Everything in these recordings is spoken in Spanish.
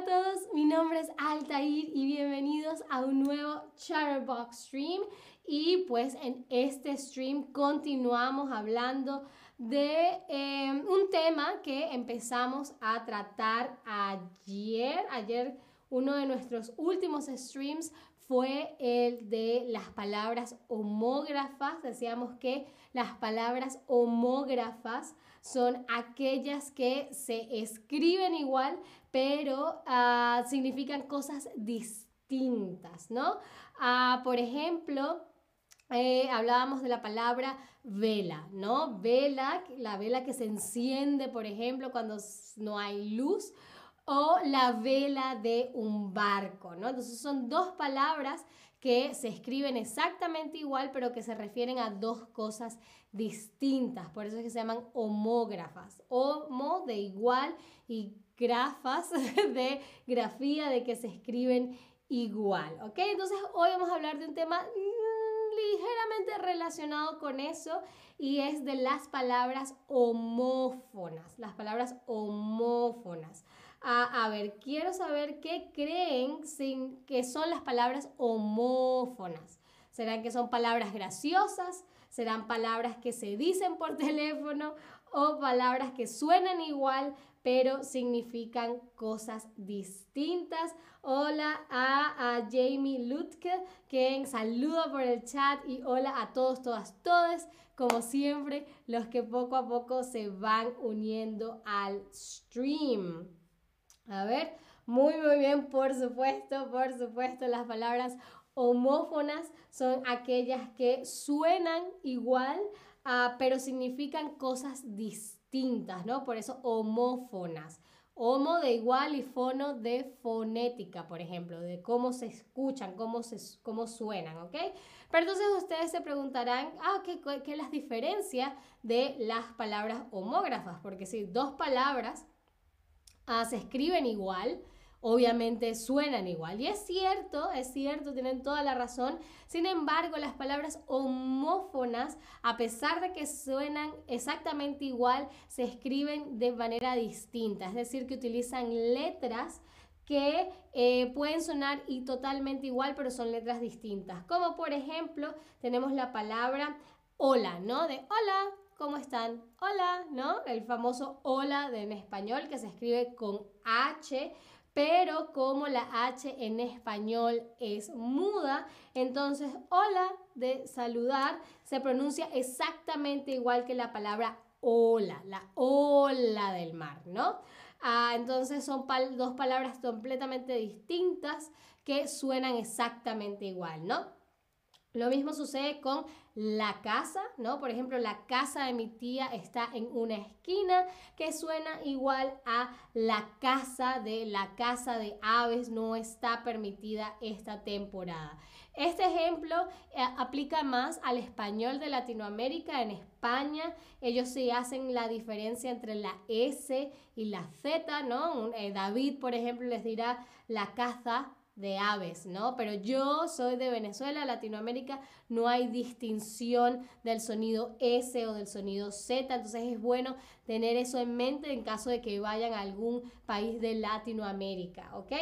a todos, mi nombre es Altair y bienvenidos a un nuevo Chatterbox Stream. Y pues en este stream continuamos hablando de em, un tema que empezamos a tratar ayer. Ayer uno de nuestros últimos streams fue el de las palabras homógrafas. Decíamos que las palabras homógrafas son aquellas que se escriben igual, pero ah, significan cosas distintas, ¿no? Ah, por ejemplo, eh, hablábamos de la palabra vela, ¿no? Vela, la vela que se enciende, por ejemplo, cuando no hay luz, o la vela de un barco, ¿no? Entonces son dos palabras que se escriben exactamente igual, pero que se refieren a dos cosas distintas. Por eso es que se llaman homógrafas. Homo de igual y grafas de grafía de que se escriben igual. ¿Ok? Entonces hoy vamos a hablar de un tema mm, ligeramente relacionado con eso y es de las palabras homófonas. Las palabras homófonas. A, ver, quiero saber qué creen sin, que son las palabras homófonas. ¿Serán que son palabras graciosas? ¿Serán palabras que se dicen por teléfono? ¿O palabras que suenan igual pero significan cosas distintas? Hola a, a Jamie Lutke, que saluda por el chat y hola a todos, todas, todes, como siempre, los que poco a poco se van uniendo al stream. A ver, muy, muy bien, por supuesto, por supuesto, las palabras homófonas son aquellas que suenan igual, uh, pero significan cosas distintas, ¿no? Por eso homófonas. Homo de igual y fono de fonética, por ejemplo, de cómo se escuchan, cómo, se, cómo suenan, ¿ok? Pero entonces ustedes se preguntarán, ah, ¿qué, qué es la diferencia de las palabras homógrafas? Porque si dos palabras Ah, se escriben igual, obviamente suenan igual. Y es cierto, es cierto, tienen toda la razón. Sin embargo, las palabras homófonas, a pesar de que suenan exactamente igual, se escriben de manera distinta. Es decir, que utilizan letras que eh, pueden sonar y totalmente igual, pero son letras distintas. Como por ejemplo, tenemos la palabra hola, ¿no? De hola, ¿cómo están? Hola, ¿no? El famoso hola de en español que se escribe con H, pero como la H en español es muda, entonces hola de saludar se pronuncia exactamente igual que la palabra hola, la ola del mar, ¿no? Ah, entonces son dos palabras completamente distintas que suenan exactamente igual, ¿no? Lo mismo sucede con la casa, ¿no? Por ejemplo, la casa de mi tía está en una esquina que suena igual a la casa de la casa de aves no está permitida esta temporada. Este ejemplo eh, aplica más al español de Latinoamérica. En España ellos sí hacen la diferencia entre la S y la Z, ¿no? Eh, David, por ejemplo, les dirá la caza de aves, ¿no? Pero yo soy de Venezuela, Latinoamérica, no hay distinción del sonido S o del sonido Z, entonces es bueno tener eso en mente en caso de que vayan a algún país de Latinoamérica, ¿ok?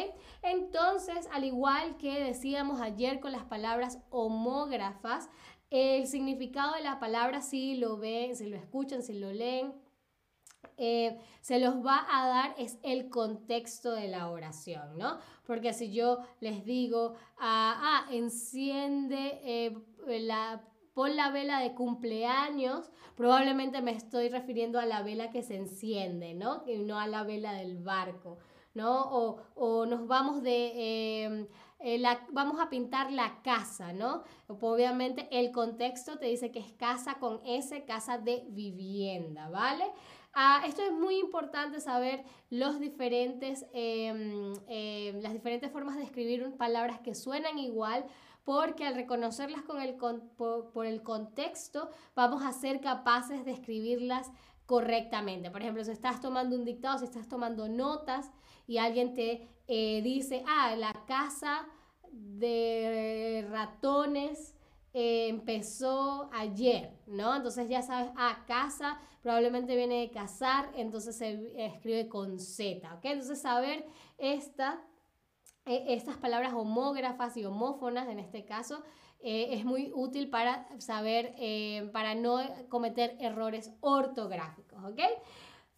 Entonces, al igual que decíamos ayer con las palabras homógrafas, el significado de la palabra si lo ven, si lo escuchan, si lo leen, eh, se los va a dar es el contexto de la oración, ¿no? Porque si yo les digo, ah, ah enciende eh, la, pon la vela de cumpleaños, probablemente me estoy refiriendo a la vela que se enciende, ¿no? Y no a la vela del barco, ¿no? O, nos vamos de... Em, eh, la, vamos a pintar la casa, ¿no? Obviamente el contexto te dice que es casa con S, casa de vivienda, ¿vale? Ah, esto es muy importante saber los diferentes, em, em, las diferentes formas de escribir palabras que suenan igual porque al reconocerlas con el, por, el contexto vamos a ser capaces de escribirlas correctamente. Por ejemplo, si estás tomando un dictado, si estás tomando notas y alguien te eh, dice, ah, la casa de ratones eh, empezó ayer, ¿no? Entonces ya sabes, ah, casa probablemente viene de casar, entonces se escribe con Z, ¿ok? Entonces saber eh, estas palabras homógrafas y homófonas en este caso eh, es muy útil para saber, para no cometer errores ortográficos, ¿ok?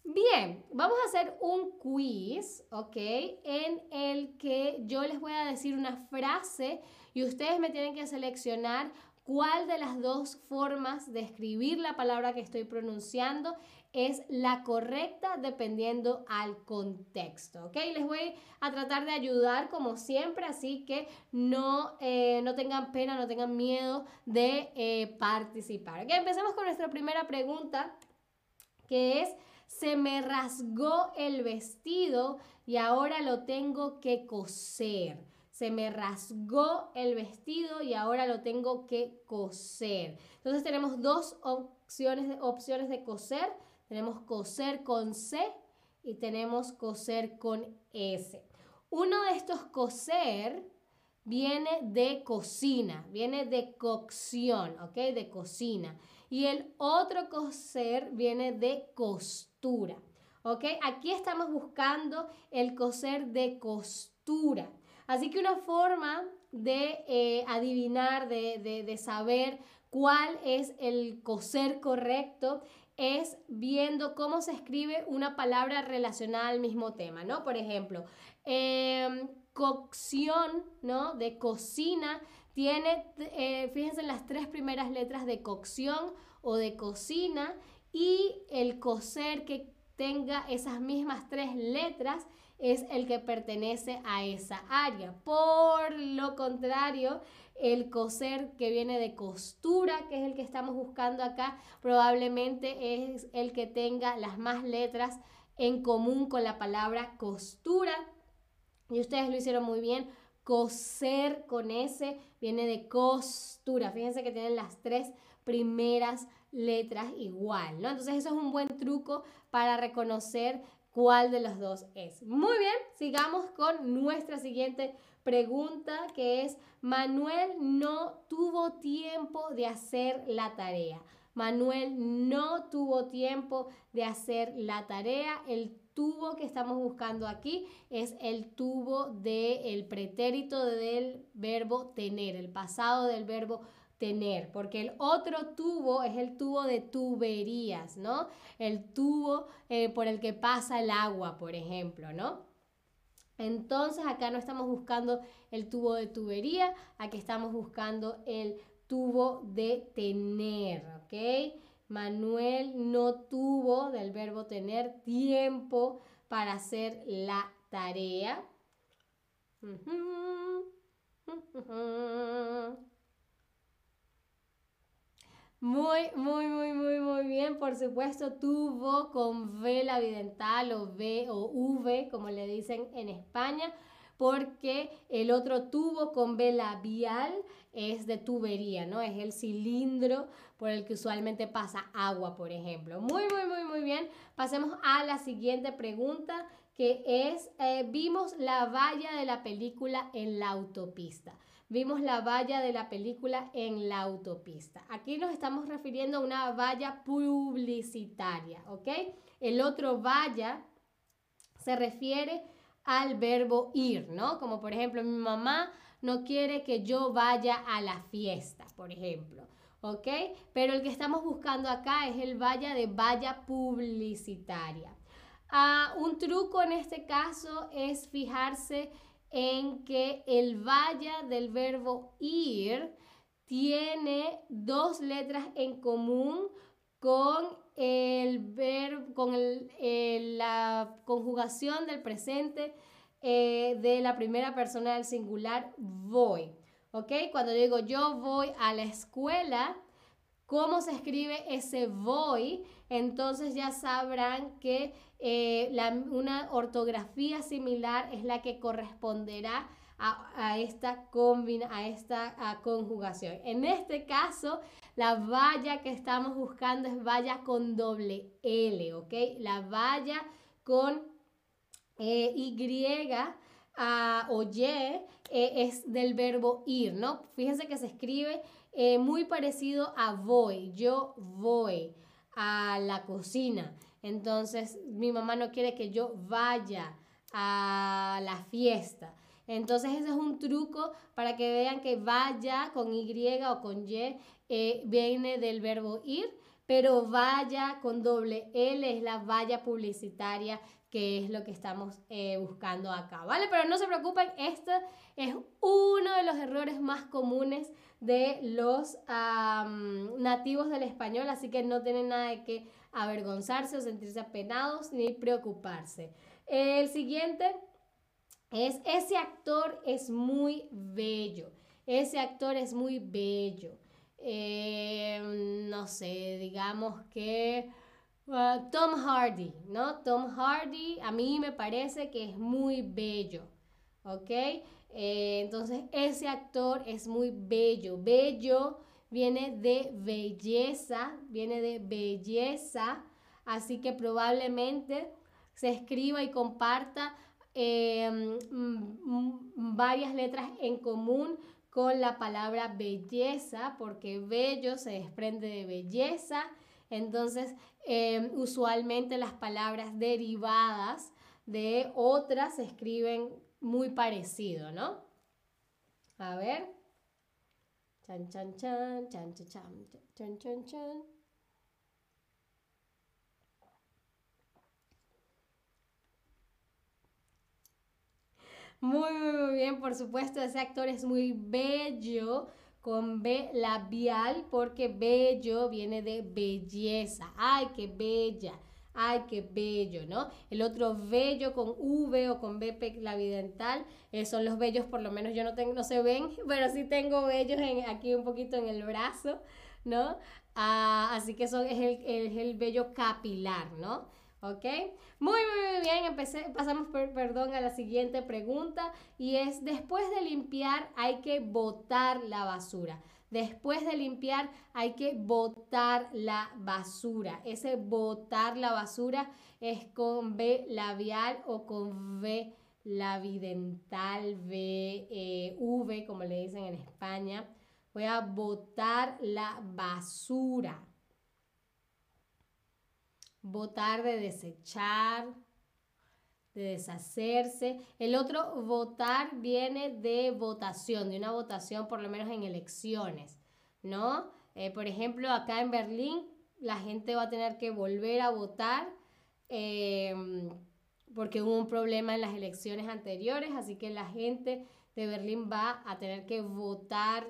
Bien, vamos a hacer un quiz, ¿ok? En el que yo les voy a decir una frase y ustedes me tienen que seleccionar cuál de las dos formas de escribir la palabra que estoy pronunciando es la correcta dependiendo al contexto, ¿ok? Les voy a tratar de ayudar como siempre, así que no, eh, no tengan pena, no tengan miedo de eh, participar, ¿ok? Empecemos con nuestra primera pregunta, que es, se me rasgó el vestido y ahora lo tengo que coser se me rasgó el vestido y ahora lo tengo que coser. Entonces tenemos dos opciones de, opciones de coser. Tenemos coser con C y tenemos coser con S. Uno de estos coser viene de cocina, viene de cocción, ¿ok? De cocina. Y el otro coser viene de costura, ¿ok? Aquí estamos buscando el coser de costura. Así que una forma de eh, adivinar, de, saber cuál es el coser correcto es viendo cómo se escribe una palabra relacionada al mismo tema, ¿no? Por ejemplo, em, cocción, ¿no? De cocina, tiene, eh, fíjense en las tres primeras letras de cocción o de cocina y el coser que tenga esas mismas tres letras es el que pertenece a esa área. Por lo contrario, el coser que viene de costura, que es el que estamos buscando acá, probablemente es el que tenga las más letras en común con la palabra costura. Y ustedes lo hicieron muy bien. Coser con S viene de costura. Fíjense que tienen las tres primeras letras igual, ¿no? Entonces eso es un buen truco para reconocer cuál de los dos es. Muy bien, sigamos con nuestra siguiente pregunta que es, Manuel no tuvo tiempo de hacer la tarea. Manuel no tuvo tiempo de hacer la tarea. El tubo que estamos buscando aquí es el tubo del pretérito del verbo tener, el pasado del verbo tener, porque el otro tubo es el tubo de tuberías, ¿no? El tubo eh, por el que pasa el agua, por ejemplo, ¿no? Entonces acá no estamos buscando el tubo de tubería, aquí estamos buscando el tubo de tener, ¿ok? Manuel no tuvo del verbo tener tiempo para hacer la tarea. Muy, muy, muy, muy, muy bien. Por supuesto, tuvo con V labidental o V o V, como le dicen en España, porque el otro tubo con V labial es de tubería, ¿no? Es el cilindro por el que usualmente pasa agua, por ejemplo. Muy, muy, muy, muy bien. Pasemos a la siguiente pregunta, que es, eh, vimos la valla de la película en la autopista vimos la valla de la película en la autopista. Aquí nos estamos refiriendo a una valla publicitaria, ¿ok? El otro valla se refiere al verbo ir, ¿no? Como por ejemplo, mi mamá no quiere que yo vaya a la fiesta, por ejemplo, ¿ok? Pero el que estamos buscando acá es el valla de valla publicitaria. Ah, un truco en este caso es fijarse en que el vaya del verbo ir tiene dos letras en común con el verbo, con la conjugación del presente eh, de la primera persona del singular voy. ¿Ok? Cuando digo yo voy a la escuela, ¿cómo se escribe ese voy? Entonces ya sabrán que eh, una ortografía similar es la que corresponderá a, esta, combina, a esta conjugación. En este caso, la valla que estamos buscando es valla con doble L, ¿ok? La valla con eh, Y o Y eh, es del verbo ir, ¿no? Fíjense que se escribe eh, muy parecido a voy. Yo voy a la cocina. Entonces, mi mamá no quiere que yo vaya a la fiesta. Entonces, ese es un truco para que vean que vaya con Y o con Y eh, viene del verbo ir, pero vaya con doble L es la valla publicitaria que es lo que estamos eh, buscando acá, ¿vale? Pero no se preocupen, este es uno de los errores más comunes de los nativos del español, así que no tienen nada de que avergonzarse o sentirse apenados ni preocuparse. El siguiente es, ese actor es muy bello, ese actor es muy bello. Eh, no sé, digamos que uh, Tom Hardy, ¿no? Tom Hardy a mí me parece que es muy bello, ¿ok? Eh, entonces ese actor es muy bello. Bello viene de belleza, viene de belleza, así que probablemente se escriba y comparta em, varias letras en común con la palabra belleza, porque bello se desprende de belleza. Entonces, em, usualmente las palabras derivadas de otras se escriben muy parecido, ¿no? A ver. Chan, chan, chan, chan, chan, chan, chan, chan, Muy, muy, muy bien, por supuesto, ese actor es muy bello con B labial porque bello viene de belleza. Ay, qué bella. Ay, qué bello, ¿no? El otro bello con V o con B labidental eh, son los bellos, por lo menos yo no tengo, no se ven, pero sí tengo bellos en, aquí un poquito en el brazo, ¿no? Ah, así que eso es el, es el vello capilar, ¿no? ¿Ok? Muy, muy, bien. Empecé, pasamos, perdón, a la siguiente pregunta y es, después de limpiar hay que botar la basura. Después de limpiar hay que botar la basura. Ese botar la basura es con B labial o con V labidental, V, eh, V, como le dicen en España. Voy a botar la basura. Votar de desechar, de deshacerse. El otro votar viene de votación, de una votación por lo menos en elecciones, ¿no? Eh, por ejemplo, acá en Berlín la gente va a tener que volver a votar em, porque hubo un problema en las elecciones anteriores, así que la gente de Berlín va a tener que votar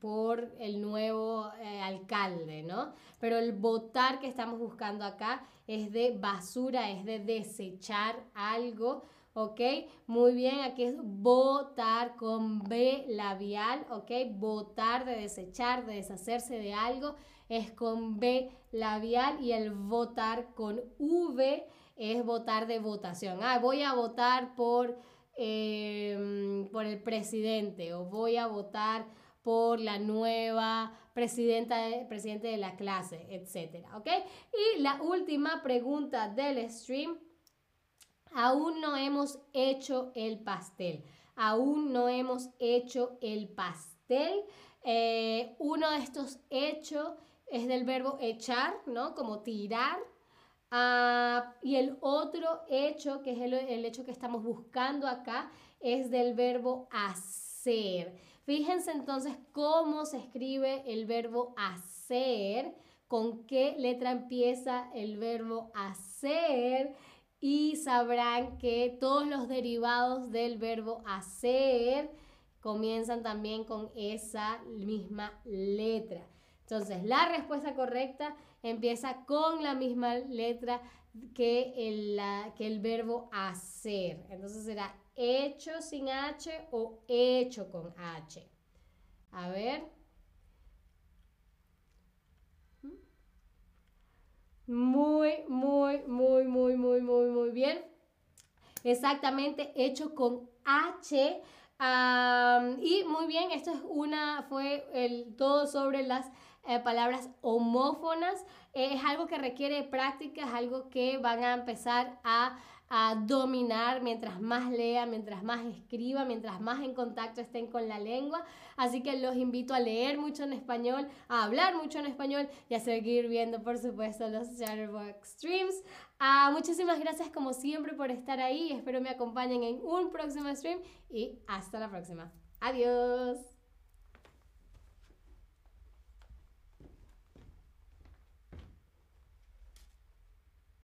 por el nuevo eh, alcalde, ¿no? Pero el votar que estamos buscando acá es de basura, es de desechar algo, ¿ok? Muy bien, aquí es votar con B labial, ¿ok? Votar de desechar, de deshacerse de algo, es con B labial y el votar con V es votar de votación. Ah, voy a votar por, em, por el presidente o voy a votar por la nueva presidenta, presidente de la clase, etcétera, ¿ok? Y la última pregunta del stream, aún no hemos hecho el pastel, aún no hemos hecho el pastel. Eh, uno de estos hechos es del verbo echar, ¿no? Como tirar. Ah, y el otro hecho, que es el, el hecho que estamos buscando acá, es del verbo hacer. Fíjense entonces cómo se escribe el verbo hacer, con qué letra empieza el verbo hacer y sabrán que todos los derivados del verbo hacer comienzan también con esa misma letra. Entonces, la respuesta correcta empieza con la misma letra que el, que el verbo hacer. Entonces será hecho sin H o hecho con H. A ver. Muy, muy, muy, muy, muy, muy, muy bien. Exactamente, hecho con H. y muy bien, esto es una, fue el todo sobre las eh, palabras homófonas. Eh, es algo que requiere práctica, es algo que van a empezar a a dominar mientras más lea, mientras más escriba, mientras más en contacto estén con la lengua. Así que los invito a leer mucho en español, a hablar mucho en español y a seguir viendo, por supuesto, los Chatterbox Streams. Ah, muchísimas gracias como siempre por estar ahí. Espero me acompañen en un próximo stream y hasta la próxima. Adiós.